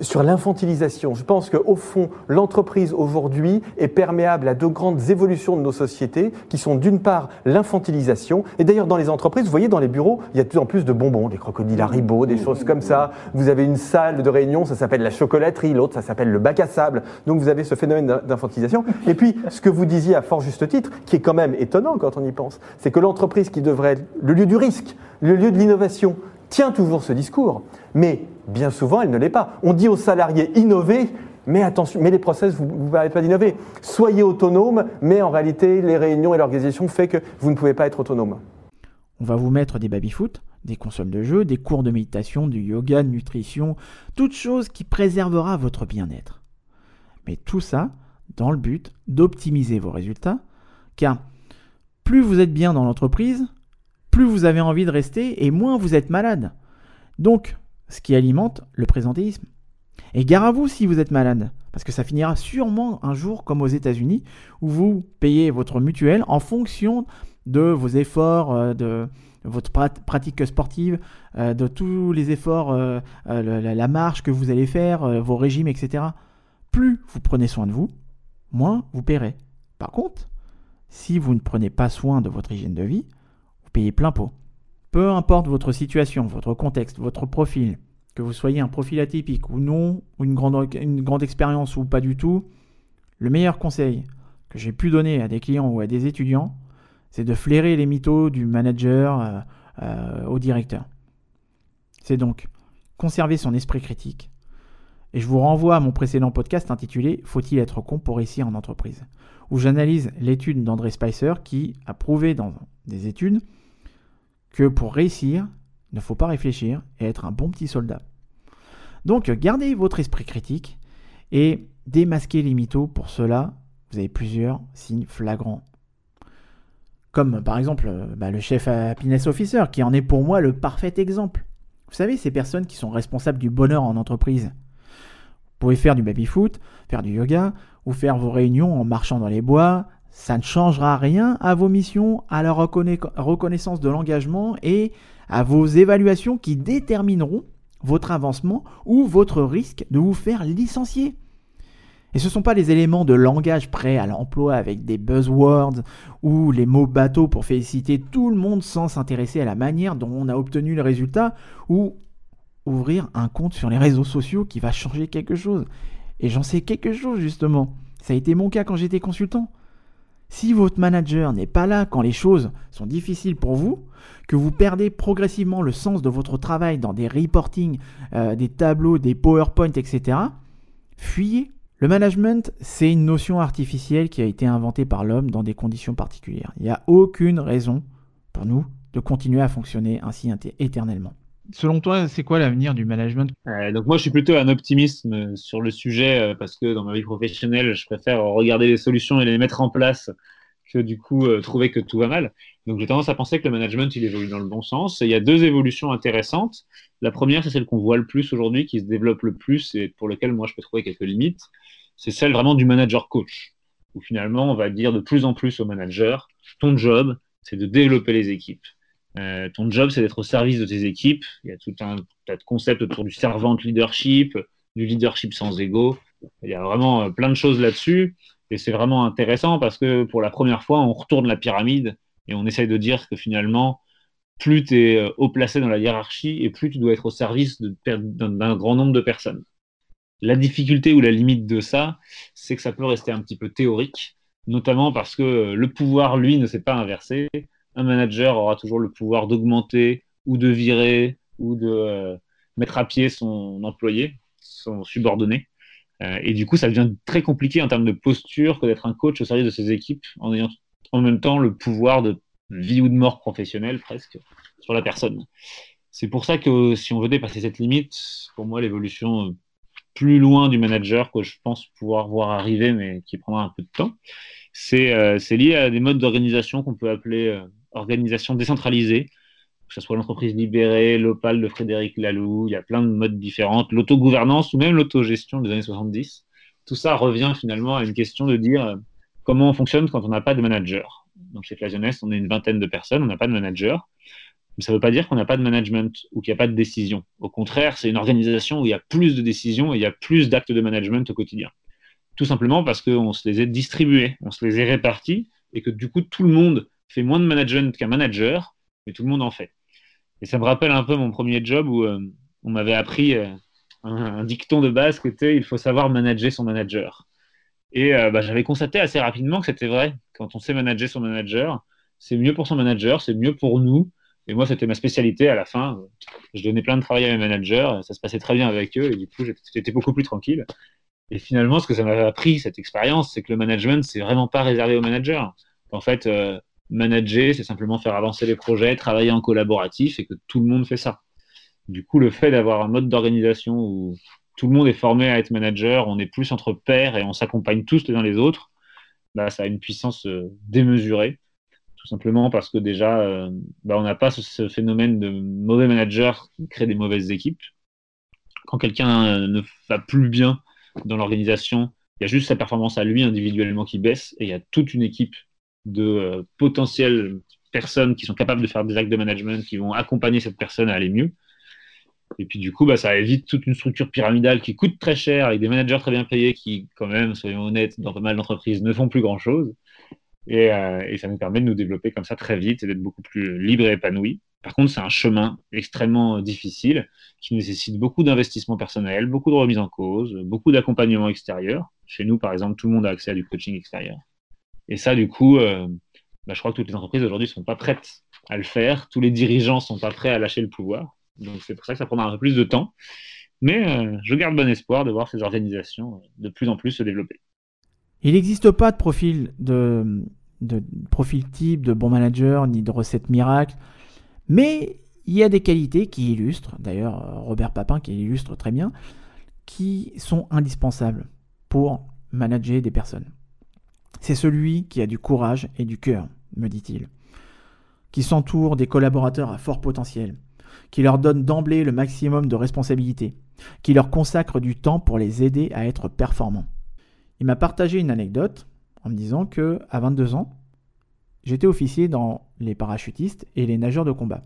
sur l'infantilisation. Je pense qu'au fond, l'entreprise aujourd'hui est perméable à deux grandes évolutions de nos sociétés, qui sont d'une part l'infantilisation, et d'ailleurs dans les entreprises, vous voyez dans les bureaux, il y a de plus en plus de bonbons, des crocodiles Haribo, des choses comme ça. Vous avez une salle de réunion, ça s'appelle la chocolaterie, l'autre ça s'appelle le bac à sable. Donc vous avez ce phénomène d'infantilisation. Et puis, ce que vous disiez à fort juste titre, qui est quand même étonnant quand on y pense, c'est que l'entreprise qui devrait être le lieu du risque, le lieu de l'innovation, tient toujours ce discours, mais bien souvent, elle ne l'est pas. On dit aux salariés innover, mais attention, mais les process, vous ne permettent pas d'innover. Soyez autonome, mais en réalité, les réunions et l'organisation fait que vous ne pouvez pas être autonome. On va vous mettre des baby-foot, des consoles de jeu, des cours de méditation, du yoga, de nutrition, toute chose qui préservera votre bien-être. Mais tout ça dans le but d'optimiser vos résultats, car plus vous êtes bien dans l'entreprise, plus vous avez envie de rester et moins vous êtes malade. Donc, ce qui alimente le présentéisme. Et gare à vous si vous êtes malade, parce que ça finira sûrement un jour comme aux États-Unis, où vous payez votre mutuelle en fonction de vos efforts, euh, de votre pratique sportive, euh, de tous les efforts, euh, la marche que vous allez faire, vos régimes, etc. Plus vous prenez soin de vous, moins vous paierez. Par contre, si vous ne prenez pas soin de votre hygiène de vie, payez plein pot. Peu importe votre situation, votre contexte, votre profil, que vous soyez un profil atypique ou non, ou une grande, une grande expérience ou pas du tout, le meilleur conseil que j'ai pu donner à des clients ou à des étudiants, c'est de flairer les mythos du manager euh, euh, au directeur. C'est donc conserver son esprit critique. Et je vous renvoie à mon précédent podcast intitulé Faut-il être con pour réussir en entreprise? où j'analyse l'étude d'André Spicer qui a prouvé dans des études que pour réussir, il ne faut pas réfléchir et être un bon petit soldat. Donc gardez votre esprit critique et démasquez les mythos. Pour cela, vous avez plusieurs signes flagrants. Comme par exemple bah, le chef happiness officer, qui en est pour moi le parfait exemple. Vous savez, ces personnes qui sont responsables du bonheur en entreprise. Vous pouvez faire du baby-foot, faire du yoga, ou faire vos réunions en marchant dans les bois. Ça ne changera rien à vos missions, à la reconnaissance de l'engagement et à vos évaluations qui détermineront votre avancement ou votre risque de vous faire licencier. Et ce ne sont pas les éléments de langage prêts à l'emploi avec des buzzwords ou les mots bateaux pour féliciter tout le monde sans s'intéresser à la manière dont on a obtenu le résultat ou ouvrir un compte sur les réseaux sociaux qui va changer quelque chose. Et j'en sais quelque chose justement. Ça a été mon cas quand j'étais consultant. Si votre manager n'est pas là quand les choses sont difficiles pour vous, que vous perdez progressivement le sens de votre travail dans des reporting, euh, des tableaux, des PowerPoint, etc., fuyez. Le management, c'est une notion artificielle qui a été inventée par l'homme dans des conditions particulières. Il n'y a aucune raison pour nous de continuer à fonctionner ainsi éternellement. Selon toi, c'est quoi l'avenir du management? Euh, Donc moi, je suis plutôt un optimisme sur le sujet euh, parce que dans ma vie professionnelle, je préfère regarder les solutions et les mettre en place que du coup euh, trouver que tout va mal. Donc j'ai tendance à penser que le management, il évolue dans le bon sens. Il y a deux évolutions intéressantes. La première, c'est celle qu'on voit le plus aujourd'hui, qui se développe le plus et pour lequel moi je peux trouver quelques limites. C'est celle vraiment du manager coach, où finalement on va dire de plus en plus au manager, ton job, c'est de développer les équipes euh, ton job, c'est d'être au service de tes équipes. Il y a tout un tas de concepts autour du servant leadership, du leadership sans ego. Il y a vraiment euh, plein de choses là-dessus. Et c'est vraiment intéressant parce que pour la première fois, on retourne la pyramide et on essaye de dire que finalement, plus tu es euh, haut placé dans la hiérarchie et plus tu dois être au service d'un grand nombre de personnes. La difficulté ou la limite de ça, c'est que ça peut rester un petit peu théorique, notamment parce que le pouvoir, lui, ne s'est pas inversé un manager aura toujours le pouvoir d'augmenter ou de virer ou de euh, mettre à pied son employé, son subordonné. Euh, et du coup, ça devient très compliqué en termes de posture que d'être un coach au service de ses équipes en ayant en même temps le pouvoir de vie ou de mort professionnelle presque sur la personne. C'est pour ça que si on veut dépasser cette limite, pour moi, l'évolution euh, plus loin du manager que je pense pouvoir voir arriver, mais qui prendra un peu de temps, c'est lié à des modes d'organisation qu'on peut appeler organisation décentralisée, que ce soit l'entreprise libérée, l'Opal de Frédéric Laloux, il y a plein de modes différents, l'autogouvernance ou même l'autogestion des années 70. Tout ça revient finalement à une question de dire euh, comment on fonctionne quand on n'a pas de manager. Donc chez Clasionest, on est une vingtaine de personnes, on n'a pas de manager. Mais ça ne veut pas dire qu'on n'a pas de management ou qu'il n'y a pas de décision. Au contraire, c'est une organisation où il y a plus de décisions et il y a plus d'actes de management au quotidien. Tout simplement parce qu'on se les est distribués, on se les est répartis et que du coup, tout le monde fait moins de management qu'un manager, mais tout le monde en fait. Et ça me rappelle un peu mon premier job où euh, on m'avait appris euh, un, dicton de base qui était il faut savoir manager son manager. Et euh, bah, j'avais constaté assez rapidement que c'était vrai. Quand on sait manager son manager, c'est mieux pour son manager, c'est mieux pour nous. Et moi, c'était ma spécialité à la fin. Je donnais plein de travail à mes managers, ça se passait très bien avec eux, et du coup, j'étais beaucoup plus tranquille. Et finalement, ce que ça m'avait appris, cette expérience, c'est que le management, c'est vraiment pas réservé aux managers. En fait, manager, c'est simplement faire avancer les projets, travailler en collaboratif et que tout le monde fait ça. Du coup, le fait d'avoir un mode d'organisation où tout le monde est formé à être manager, on est plus entre pairs et on s'accompagne tous les uns les autres, bah, ça a une puissance euh, démesurée. Tout simplement parce que déjà, euh, bah, on n'a pas ce, phénomène de mauvais manager qui crée des mauvaises équipes. Quand quelqu'un euh, ne va plus bien dans l'organisation, il y a juste sa performance à lui individuellement qui baisse et il y a toute une équipe de euh, potentielles personnes qui sont capables de faire des actes de management, qui vont accompagner cette personne à aller mieux. Et puis du coup, bah, ça évite toute une structure pyramidale qui coûte très cher, avec des managers très bien payés qui, quand même, soyons honnêtes, dans pas mal d'entreprises, ne font plus grand-chose. Et, euh, et, ça nous permet de nous développer comme ça très vite et d'être beaucoup plus libre et épanoui. Par contre, c'est un chemin extrêmement difficile qui nécessite beaucoup d'investissement personnel, beaucoup de remise en cause, beaucoup d'accompagnement extérieur. Chez nous, par exemple, tout le monde a accès à du coaching extérieur. Et ça, du coup, euh, bah, je crois que toutes les entreprises aujourd'hui ne sont pas prêtes à le faire. Tous les dirigeants ne sont pas prêts à lâcher le pouvoir. Donc c'est pour ça que ça prendra un peu plus de temps. Mais euh, je garde bon espoir de voir ces organisations euh, de plus en plus se développer. Il n'existe pas de profil de, de profil type de bon manager ni de recette miracle, mais il y a des qualités qui illustrent, d'ailleurs Robert Papin qui illustre très bien, qui sont indispensables pour manager des personnes. C'est celui qui a du courage et du cœur, me dit-il, qui s'entoure des collaborateurs à fort potentiel, qui leur donne d'emblée le maximum de responsabilités, qui leur consacre du temps pour les aider à être performants. Il m'a partagé une anecdote en me disant que à 22 ans, j'étais officier dans les parachutistes et les nageurs de combat.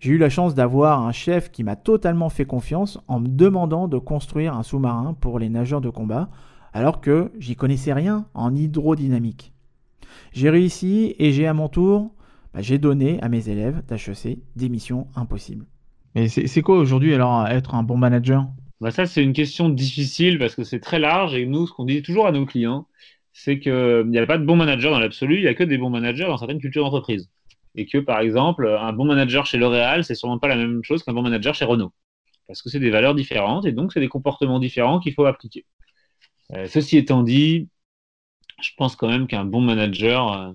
J'ai eu la chance d'avoir un chef qui m'a totalement fait confiance en me demandant de construire un sous-marin pour les nageurs de combat, alors que j'y connaissais rien en hydrodynamique. J'ai réussi et j'ai à mon tour, bah, j'ai donné à mes élèves d'HEC des missions impossibles. Mais c'est quoi aujourd'hui alors être un bon manager? Bah Ça, c'est une question difficile parce que c'est très large et nous, ce qu'on dit toujours à nos clients, c'est qu'il n'y a pas de bons managers dans l'absolu, il n'y a que des bons managers dans certaines cultures d'entreprise. Et que, par exemple, un bon manager chez L'Oréal, c'est sûrement pas la même chose qu'un bon manager chez Renault. Parce que c'est des valeurs différentes et donc c'est des comportements différents qu'il faut appliquer. Euh, ceci étant dit, je pense quand même qu'un bon manager, euh,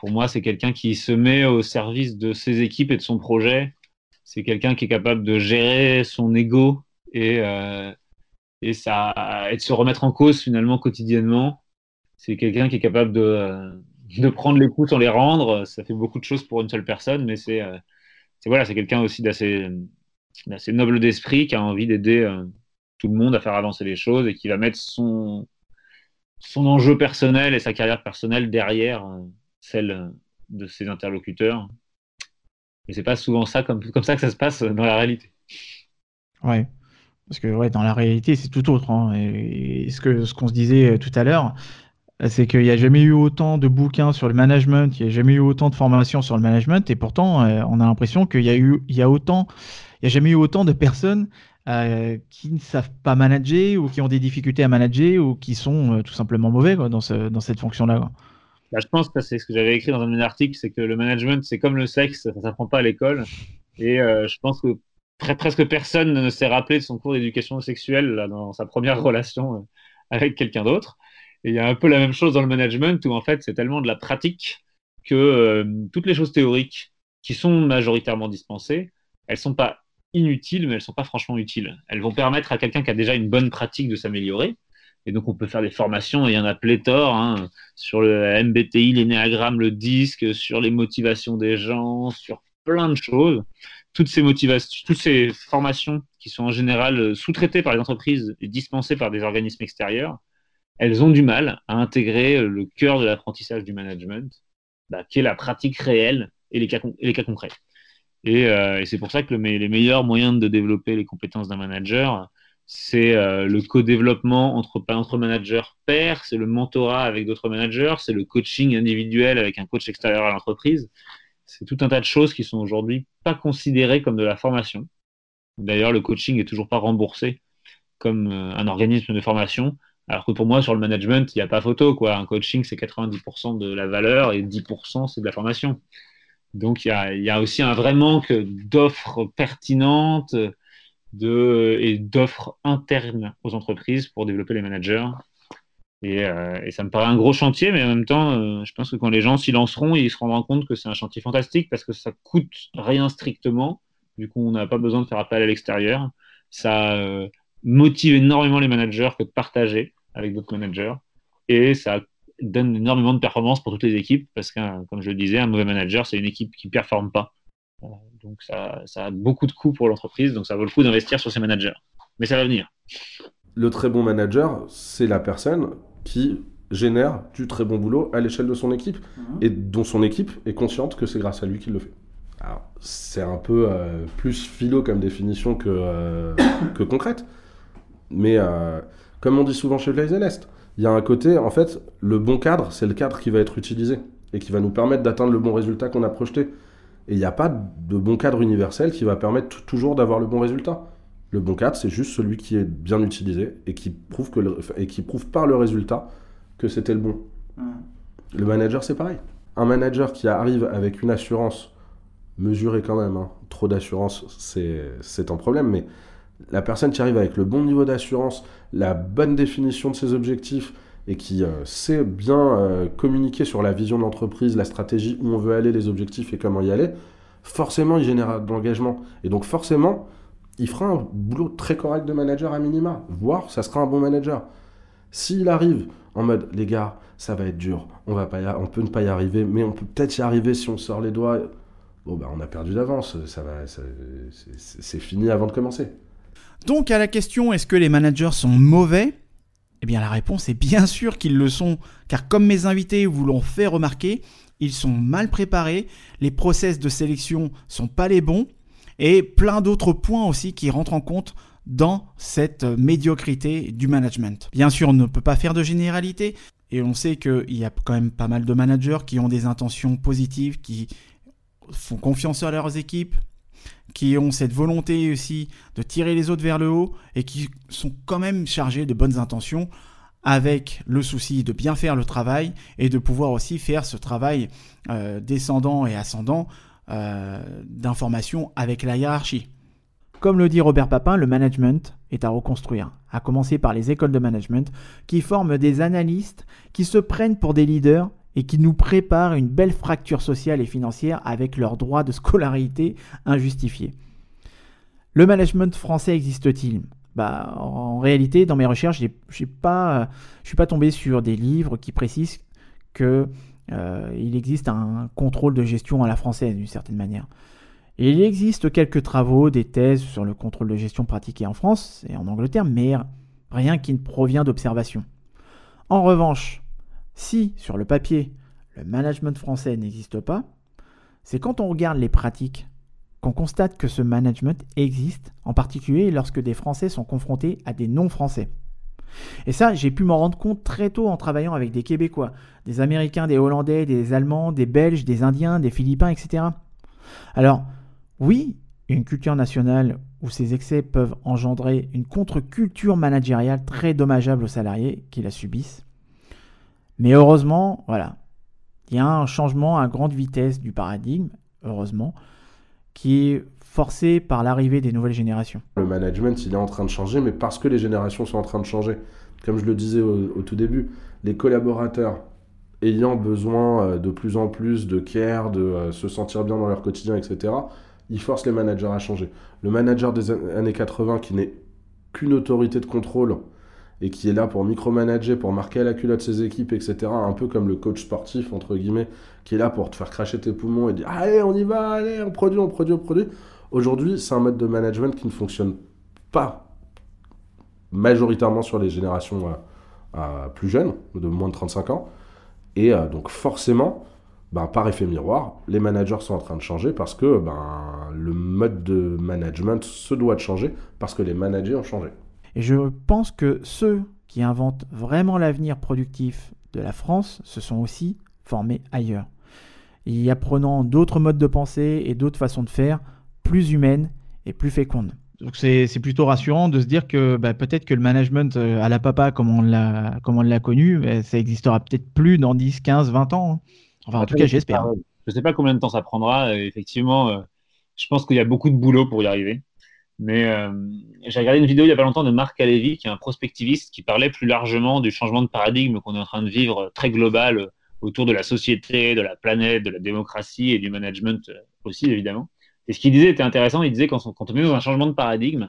pour moi, c'est quelqu'un qui se met au service de ses équipes et de son projet. C'est quelqu'un qui est capable de gérer son ego et, euh, et, ça, et de se remettre en cause finalement quotidiennement. C'est quelqu'un qui est capable de, de prendre les coups sans les rendre. Ça fait beaucoup de choses pour une seule personne, mais c'est voilà, c'est quelqu'un aussi d'assez noble d'esprit qui a envie d'aider tout le monde à faire avancer les choses et qui va mettre son, son enjeu personnel et sa carrière personnelle derrière euh, celle euh, de ses interlocuteurs. Mais c'est pas souvent ça comme, comme ça que ça se passe dans la réalité. Ouais. Parce que ouais, dans la réalité, c'est tout autre. Hein. Et, ce qu'on ce qu'on se disait euh, tout à l'heure, c'est qu'il n'y a jamais eu autant de bouquins sur le management, il n'y a jamais eu autant de formations sur le management, et pourtant, on a l'impression qu'il y a eu, il y a autant, il n'y a jamais eu autant de personnes euh, qui ne savent pas manager ou qui ont des difficultés à manager ou qui sont euh, tout simplement mauvais dans, cette fonction-là. Bah, je pense que c'est ce que j'avais écrit dans un articles, c'est que le management, c'est comme le sexe, ça ne s'apprend pas à l'école. Et euh, je pense que presque personne ne s'est rappelé de son cours d'éducation sexuelle dans sa première <laughs> relation avec quelqu'un d'autre. Et il y a un peu la même chose dans le management où en fait c'est tellement de la pratique que toutes les choses théoriques qui sont majoritairement dispensées, elles sont pas inutiles, mais elles ne sont pas franchement utiles. Elles vont permettre à quelqu'un qui a déjà une bonne pratique de s'améliorer. Et donc, on peut faire des formations, et il y en a pléthore, hein, sur le MBTI, l'énéagramme, le disque, sur les motivations des gens, sur plein de choses. Toutes ces toutes ces formations qui sont en général sous-traitées par les entreprises et dispensées par des organismes extérieurs, elles ont du mal à intégrer le cœur de l'apprentissage du management, bah, qui est la pratique réelle et les cas concrets. Euh, et, c'est pour ça que les meilleurs moyens de développer les compétences d'un manager, c'est euh, le co-développement entre, entre managers pairs, c'est le mentorat avec d'autres managers, c'est le coaching individuel avec un coach extérieur à l'entreprise. C'est tout un tas de choses qui sont aujourd'hui pas considérées comme de la formation. D'ailleurs, le coaching est toujours pas remboursé comme euh, un organisme de formation. Alors que pour moi, sur le management, il n'y a pas photo. Quoi. Un coaching, c'est 90% de la valeur et 10% c'est de la formation. Donc il y a, aussi un vrai manque d'offres pertinentes et d'offres internes aux entreprises pour développer les managers. Et, euh, ça me paraît un gros chantier, mais en même temps, euh, je pense que quand les gens s'y lanceront, ils se rendront compte que c'est un chantier fantastique parce que ça coûte rien strictement. Du coup, on n'a pas besoin de faire appel à l'extérieur. Ça euh, motive énormément les managers que de partager avec d'autres managers. Et ça donne énormément de performance pour toutes les équipes parce que, comme je le disais, un mauvais manager, c'est une équipe qui ne performe pas. Donc ça, ça, a beaucoup de coûts pour l'entreprise, donc ça vaut le coup d'investir sur ses managers. Mais ça va venir. Le très bon manager, c'est la personne qui génère du très bon boulot à l'échelle de son équipe mhm. et dont son équipe est consciente que c'est grâce à lui qu'il le fait. C'est un peu euh, plus philo comme définition que, euh, <coughs> que concrète. Mais euh, comme on dit souvent chez Blaise Est, il y a un côté, en fait, le bon cadre, c'est le cadre qui va être utilisé et qui va nous permettre d'atteindre le bon résultat qu'on a projeté. Et il n'y a pas de bon cadre universel qui va permettre toujours d'avoir le bon résultat. Le bon cadre, c'est juste celui qui est bien utilisé et qui prouve, que et qui prouve par le résultat que c'était le bon. Le manager, c'est pareil. Un manager qui arrive avec une assurance mesurée quand même, hein. trop d'assurance, c'est un problème, mais la personne qui arrive avec le bon niveau d'assurance, la bonne définition de ses objectifs et qui euh, sait bien euh, communiquer sur la vision de l'entreprise, la stratégie, où on veut aller, les objectifs et comment y aller, forcément il génère de l'engagement. Et donc forcément, il fera un boulot très correct de manager à minima, voire ça sera un bon manager. S'il arrive en mode, les gars, ça va être dur, on, va pas on peut ne pas y arriver, mais on peut peut-être y arriver si on sort les doigts, bon, bah, on a perdu d'avance. Ça va, c'est fini avant de commencer. Donc à la question est-ce que les managers sont mauvais? Eh bien la réponse est bien sûr qu'ils le sont, car comme mes invités vous l'ont fait remarquer, ils sont mal préparés, les process de sélection sont pas les bons, et plein d'autres points aussi qui rentrent en compte dans cette médiocrité du management. Bien sûr, on ne peut pas faire de généralité, et on sait qu'il y a quand même pas mal de managers qui ont des intentions positives, qui font confiance à leurs équipes, qui ont cette volonté aussi de tirer les autres vers le haut et qui sont quand même chargés de bonnes intentions avec le souci de bien faire le travail et de pouvoir aussi faire ce travail euh, descendant et ascendant euh, d'information avec la hiérarchie. Comme le dit Robert Papin, le management est à reconstruire, à commencer par les écoles de management qui forment des analystes qui se prennent pour des leaders et qui nous préparent une belle fracture sociale et financière avec leurs droits de scolarité injustifiés. Le management français existe-t-il? Bah, En réalité, dans mes recherches, je ne suis pas tombé sur des livres qui précisent qu'il existe un contrôle de gestion à la française d'une certaine manière. Il existe quelques travaux, des thèses sur le contrôle de gestion pratiqué en France et en Angleterre, mais rien qui ne provient d'observation. En revanche, si sur le papier le management français n'existe pas, c'est quand on regarde les pratiques qu'on constate que ce management existe, en particulier lorsque des Français sont confrontés à des non-Français. Et ça, j'ai pu m'en rendre compte très tôt en travaillant avec des Québécois, des Américains, des Hollandais, des Allemands, des Belges, des Indiens, des Philippins, etc. Alors, oui, une culture nationale où ces excès peuvent engendrer une contre-culture managériale très dommageable aux salariés qui la subissent. Mais heureusement, voilà, il y a un changement à grande vitesse du paradigme, heureusement, qui est forcé par l'arrivée des nouvelles générations. Le management, il est en train de changer, mais parce que les générations sont en train de changer. Comme je le disais au, au tout début, les collaborateurs ayant besoin euh, de plus en plus de care, de euh, se sentir bien dans leur quotidien, etc., ils forcent les managers à changer. Le manager des an- années 80 qui n'est qu'une autorité de contrôle et qui est là pour micromanager, pour marquer à la culotte ses équipes, etc., un peu comme le coach sportif, entre guillemets, qui est là pour te faire cracher tes poumons et dire Allez, on y va, allez, on produit, on produit, on produit. Aujourd'hui, c'est un mode de management qui ne fonctionne pas majoritairement sur les générations euh, euh, plus jeunes, de moins de 35 ans. Et euh, donc forcément, ben, par effet miroir, les managers sont en train de changer parce que ben, le mode de management se doit de changer parce que les managers ont changé. Et je pense que ceux qui inventent vraiment l'avenir productif de la France se sont aussi formés ailleurs, y apprenant d'autres modes de pensée et d'autres façons de faire plus humaines et plus fécondes. Donc c'est c'est plutôt rassurant de se dire que bah, peut-être que le management euh, à la papa, comme on l'a comme on l'a connu, bah, ça existera peut-être plus dans 10, 15, 20 ans. hein. Enfin, en tout cas, j'espère. Je sais pas combien de temps ça prendra. euh, Effectivement, euh, je pense qu'il y a beaucoup de boulot pour y arriver. Mais euh, j'ai regardé une vidéo il y a pas longtemps de Marc Alevi, qui est un prospectiviste, qui parlait plus largement du changement de paradigme qu'on est en train de vivre euh, très global euh, autour de la société, de la planète, de la démocratie et du management aussi, évidemment. Et ce qu'il disait était intéressant. Il disait quand on, quand on est dans un changement de paradigme,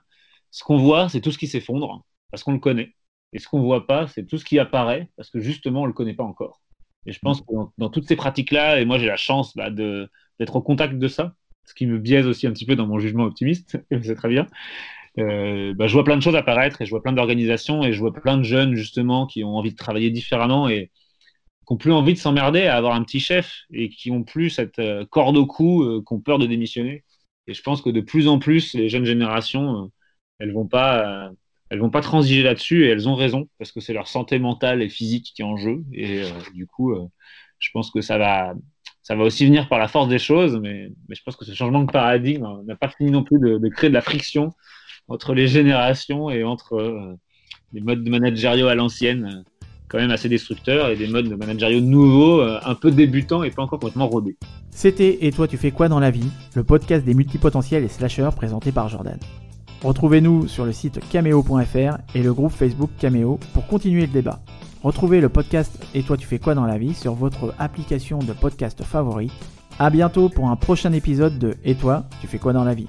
ce qu'on voit, c'est tout ce qui s'effondre parce qu'on le connaît. Et ce qu'on voit pas, c'est tout ce qui apparaît parce que justement, on le connaît pas encore. Et je pense que dans, toutes ces pratiques-là, et moi j'ai la chance bah, d'être au contact de ça, ce qui me biaise aussi un petit peu dans mon jugement optimiste, <laughs> c'est très bien. Euh, bah, je vois plein de choses apparaître et je vois plein d'organisations et je vois plein de jeunes justement qui ont envie de travailler différemment et qui ont plus envie de s'emmerder à avoir un petit chef et qui ont plus cette euh, corde au cou, euh, qui ont peur de démissionner. Et je pense que de plus en plus, les jeunes générations, euh, elles vont pas, elles vont pas transiger là-dessus et elles ont raison parce que c'est leur santé mentale et physique qui est en jeu. Et du coup, je pense que ça va, ça va aussi venir par la force des choses, mais, je pense que ce changement de paradigme euh, n'a pas fini non plus de, créer de la friction entre les générations et entre euh, des modes managériaux à l'ancienne, euh, quand même assez destructeurs, et des modes de managériaux nouveaux, euh, un peu débutants et pas encore complètement rodés. C'était Et toi tu fais quoi dans la vie Le podcast des multipotentiels et slashers présenté par Jordan. Retrouvez-nous sur le site cameo.fr et le groupe Facebook Cameo pour continuer le débat. Retrouvez le podcast Et toi tu fais quoi dans la vie sur votre application de podcast favorite. A bientôt pour un prochain épisode de Et toi tu fais quoi dans la vie?